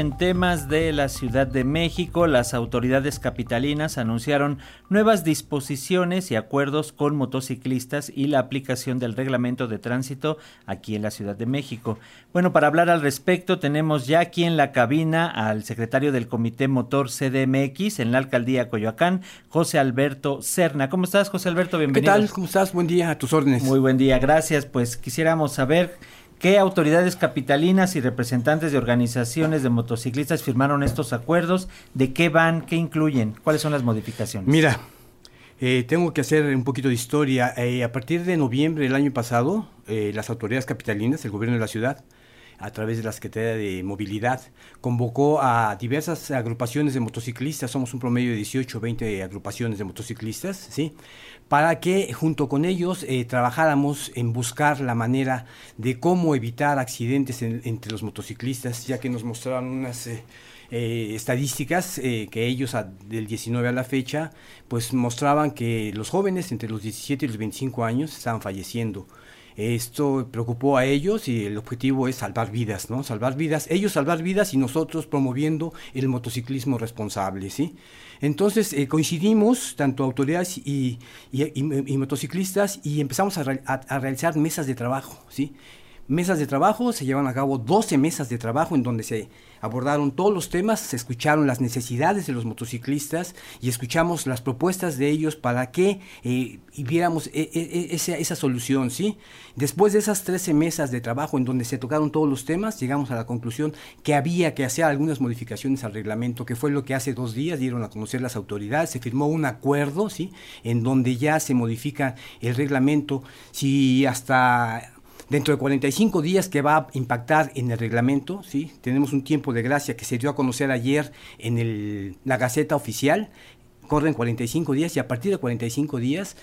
En temas de la Ciudad de México, las autoridades capitalinas anunciaron nuevas disposiciones y acuerdos con motociclistas y la aplicación del reglamento de tránsito aquí en la Ciudad de México. Bueno, para hablar al respecto, tenemos ya aquí en la cabina al secretario del Comité Motor CDMX en la alcaldía Coyoacán, José Alberto Cerna. ¿Cómo estás, José Alberto? Bienvenido. ¿Qué tal? ¿Cómo estás? Buen día, a tus órdenes. Muy buen día, gracias. Pues quisiéramos saber ¿Qué autoridades capitalinas y representantes de organizaciones de motociclistas firmaron estos acuerdos? ¿De qué van? ¿Qué incluyen? ¿Cuáles son las modificaciones? Mira, eh, tengo que hacer un poquito de historia. Eh, a partir de noviembre del año pasado, eh, las autoridades capitalinas, el gobierno de la ciudad, a través de la Secretaría de Movilidad, convocó a diversas agrupaciones de motociclistas, somos un promedio de 18 o 20 agrupaciones de motociclistas, ¿sí? para que junto con ellos eh, trabajáramos en buscar la manera de cómo evitar accidentes entre los motociclistas, ya que nos mostraron unas... Eh, eh, estadísticas que ellos del 19 a la fecha pues mostraban que los jóvenes entre los 17 y los 25 años estaban falleciendo esto preocupó a ellos y el objetivo es salvar vidas, ¿no? Salvar vidas, ellos salvar vidas y nosotros promoviendo el motociclismo responsable, ¿sí? Entonces eh, coincidimos, tanto autoridades y, motociclistas, y empezamos a, realizar mesas de trabajo, ¿sí? Mesas de trabajo, se llevan a cabo 12 mesas de trabajo en donde se abordaron todos los temas, se escucharon las necesidades de los motociclistas y escuchamos las propuestas de ellos para que eh, viéramos e, e, e, esa, esa, solución, ¿sí? Después de esas 13 mesas de trabajo en donde se tocaron todos los temas, llegamos a la conclusión que había que hacer algunas modificaciones al reglamento, que fue lo que hace dos días dieron a conocer las autoridades, se firmó un acuerdo, ¿sí? En donde ya se modifica el reglamento, si hasta Dentro de 45 días que va a impactar en el reglamento, ¿sí? tenemos un tiempo de gracia que se dio a conocer ayer en el, la Gaceta Oficial, corren 45 días y a partir de 45 días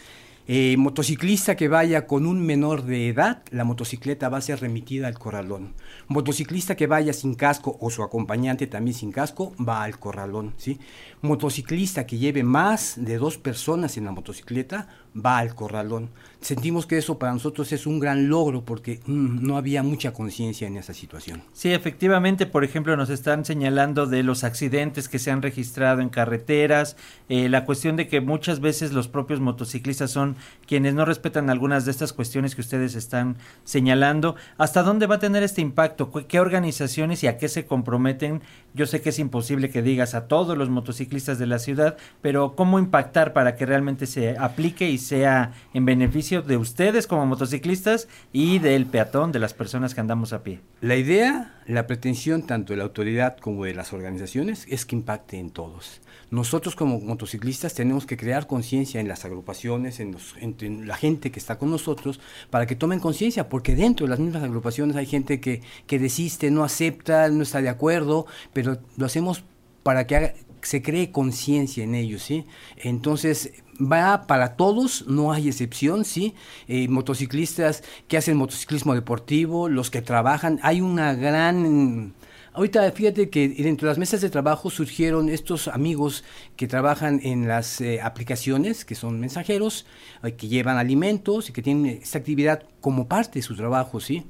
eh, motociclista que vaya con un menor de edad, la motocicleta va a ser remitida al corralón. Motociclista que vaya sin casco o su acompañante también sin casco, va al corralón. ¿sí? Motociclista que lleve más de dos personas en la motocicleta, va al corralón. Sentimos que eso para nosotros es un gran logro porque mm, no había mucha conciencia en esa situación. Sí, efectivamente, por ejemplo, nos están señalando de los accidentes que se han registrado en carreteras, eh, la cuestión de que muchas veces los propios motociclistas son quienes no respetan algunas de estas cuestiones que ustedes están señalando. ¿Hasta dónde va a tener este impacto? ¿Qué organizaciones y a qué se comprometen? Yo sé que es imposible que digas a todos los motociclistas de la ciudad, pero ¿cómo impactar para que realmente se aplique y sea en beneficio de ustedes como motociclistas y del peatón, de las personas que andamos a pie. La idea, la pretensión tanto de la autoridad como de las organizaciones es que impacte en todos. Nosotros como motociclistas tenemos que crear conciencia en las agrupaciones, en, los, la gente que está con nosotros, para que tomen conciencia, porque dentro de las mismas agrupaciones hay gente que, que desiste, no acepta, no está de acuerdo, pero lo hacemos para que se cree conciencia en ellos, ¿sí? Entonces, va para todos, no hay excepción, ¿sí? Eh, motociclistas que hacen motociclismo deportivo, los que trabajan, hay una gran... Ahorita fíjate que dentro de las mesas de trabajo surgieron estos amigos que trabajan en las eh, aplicaciones, que son mensajeros, eh, que llevan alimentos y que tienen esta actividad como parte de su trabajo, ¿sí?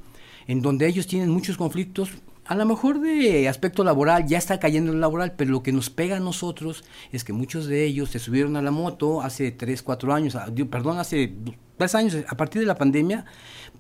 En donde ellos tienen muchos conflictos a lo mejor de aspecto laboral ya está cayendo en laboral, pero lo que nos pega a nosotros es que muchos de ellos se subieron a la moto hace 3, 4 años, perdón, hace tres años, a partir de la pandemia,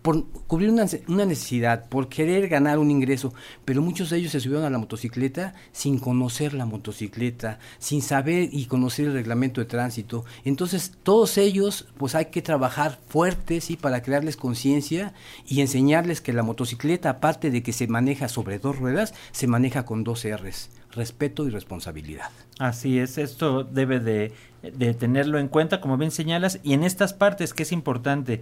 por cubrir una, una, necesidad, por querer ganar un ingreso, pero muchos de ellos se subieron a la motocicleta sin conocer la motocicleta, sin saber y conocer el reglamento de tránsito. Entonces, todos ellos, pues hay que trabajar fuerte, ¿sí? Para crearles conciencia y enseñarles que la motocicleta, aparte de que se maneja sobre dos ruedas, se maneja con dos R's, respeto y responsabilidad. Así es, esto debe de, de tenerlo en cuenta, como bien señalas, y en estas partes que es importante,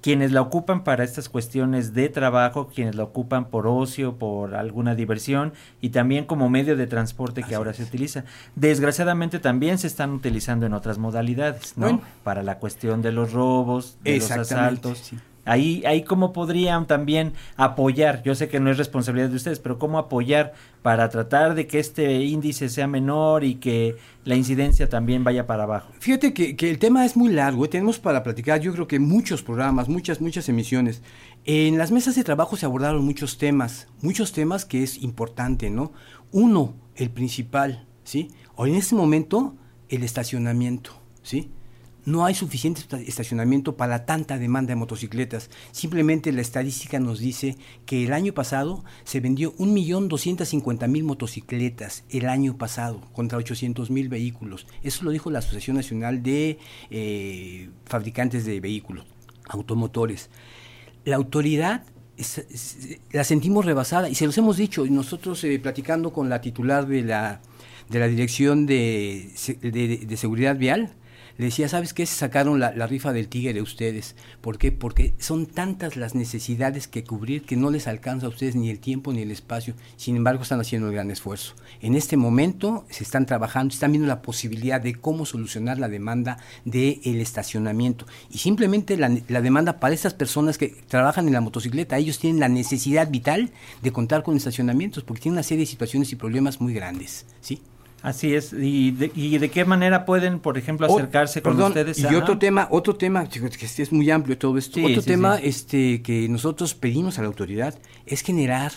quienes la ocupan para estas cuestiones de trabajo, quienes la ocupan por ocio, por alguna diversión y también como medio de transporte que ahora se utiliza. Desgraciadamente también se están utilizando en otras modalidades, ¿no? Para la cuestión de los robos, de los asaltos. Ahí, ahí cómo podrían también apoyar, yo sé que no es responsabilidad de ustedes, pero cómo apoyar para tratar de que este índice sea menor y que la incidencia también vaya para abajo. Fíjate que, el tema es muy largo, ¿eh? tenemos para platicar yo creo que muchos programas, muchas, muchas emisiones. En las mesas de trabajo se abordaron muchos temas, muchos temas que es importante, ¿no? Uno, el principal, ¿sí? O en este momento, el estacionamiento, ¿sí? No hay suficiente estacionamiento para tanta demanda de motocicletas. Simplemente la estadística nos dice que el año pasado se vendió 1.250.000 motocicletas el año pasado contra 800.000 vehículos. Eso lo dijo la Asociación Nacional de eh, Fabricantes de Vehículos, Automotores. La autoridad la sentimos rebasada y se los hemos dicho. Nosotros eh, platicando con la titular de la, de la Dirección de, de Seguridad Vial, le decía, ¿sabes qué? Se sacaron la, rifa del tigre ustedes. ¿Por qué? Porque son tantas las necesidades que cubrir que no les alcanza a ustedes ni el tiempo ni el espacio. Sin embargo, están haciendo un gran esfuerzo. En este momento se están trabajando, están viendo la posibilidad de cómo solucionar la demanda del estacionamiento. Y simplemente la, la demanda para esas personas que trabajan en la motocicleta, ellos tienen la necesidad vital de contar con estacionamientos porque tienen una serie de situaciones y problemas muy grandes. ¿sí? Así es. ¿Y de, y de qué manera pueden, por ejemplo, acercarse con ustedes? Y otro tema, otro tema, que es muy amplio todo esto, otro tema este que nosotros pedimos a la autoridad es generar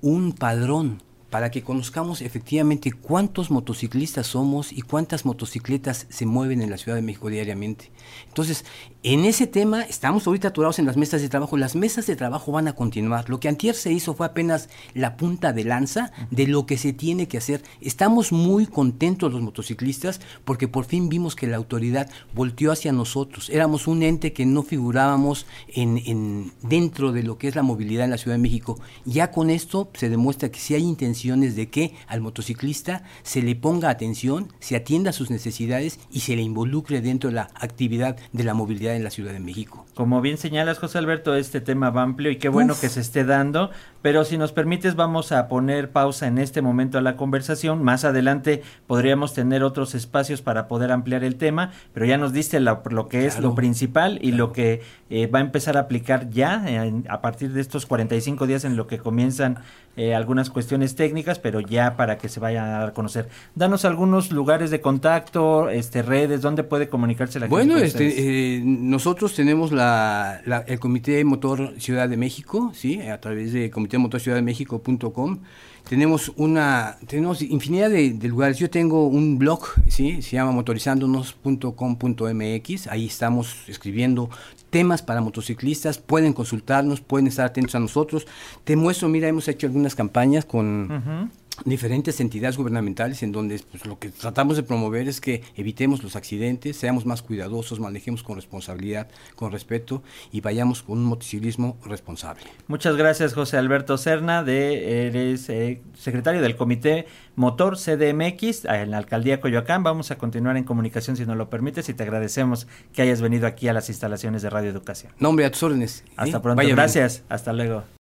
un padrón para que conozcamos efectivamente cuántos motociclistas somos y cuántas motocicletas se mueven en la Ciudad de México diariamente. Entonces, en ese tema estamos ahorita aturados en las mesas de trabajo. Las mesas de trabajo van a continuar. Lo que antier se hizo fue apenas la punta de lanza de lo que se tiene que hacer. Estamos muy contentos los motociclistas porque por fin vimos que la autoridad volteó hacia nosotros. Éramos un ente que no figurábamos en, en dentro de lo que es la movilidad en la Ciudad de México. Ya con esto se demuestra que si hay intención de que al motociclista se le ponga atención, se atienda a sus necesidades y se le involucre dentro de la actividad de la movilidad en la Ciudad de México. Como bien señalas, José Alberto, este tema va amplio y qué bueno que se esté dando, pero si nos permites vamos a poner pausa en este momento a la conversación. Más adelante podríamos tener otros espacios para poder ampliar el tema, pero ya nos diste lo, que es lo principal y lo que eh, va a empezar a aplicar ya a partir de estos 45 días en lo que comienzan eh, algunas cuestiones técnicas, pero ya para que se vayan a dar a conocer. Danos algunos lugares de contacto, este redes, donde puede comunicarse la gente. Bueno, este, eh, nosotros tenemos la, el Comité Motor Ciudad de México, sí, a través de comitémotorciudaddemexico.com. Tenemos una, tenemos infinidad de, de, lugares. Yo tengo un blog, sí, se llama motorizándonos.com.mx. Ahí estamos escribiendo temas para motociclistas, pueden consultarnos, pueden estar atentos a nosotros. Te muestro, mira, hemos hecho algunas campañas con diferentes entidades gubernamentales en donde pues, lo que tratamos de promover es que evitemos los accidentes, seamos más cuidadosos, manejemos con responsabilidad, con respeto y vayamos con un motociclismo responsable. Muchas gracias José Alberto Cerna, de, eres eh, secretario del Comité Motor CDMX en la Alcaldía Coyoacán. Vamos a continuar en comunicación si nos lo permites y te agradecemos que hayas venido aquí a las instalaciones de Radio Educación. Nombre a tus órdenes. Hasta pronto. gracias. Hasta luego.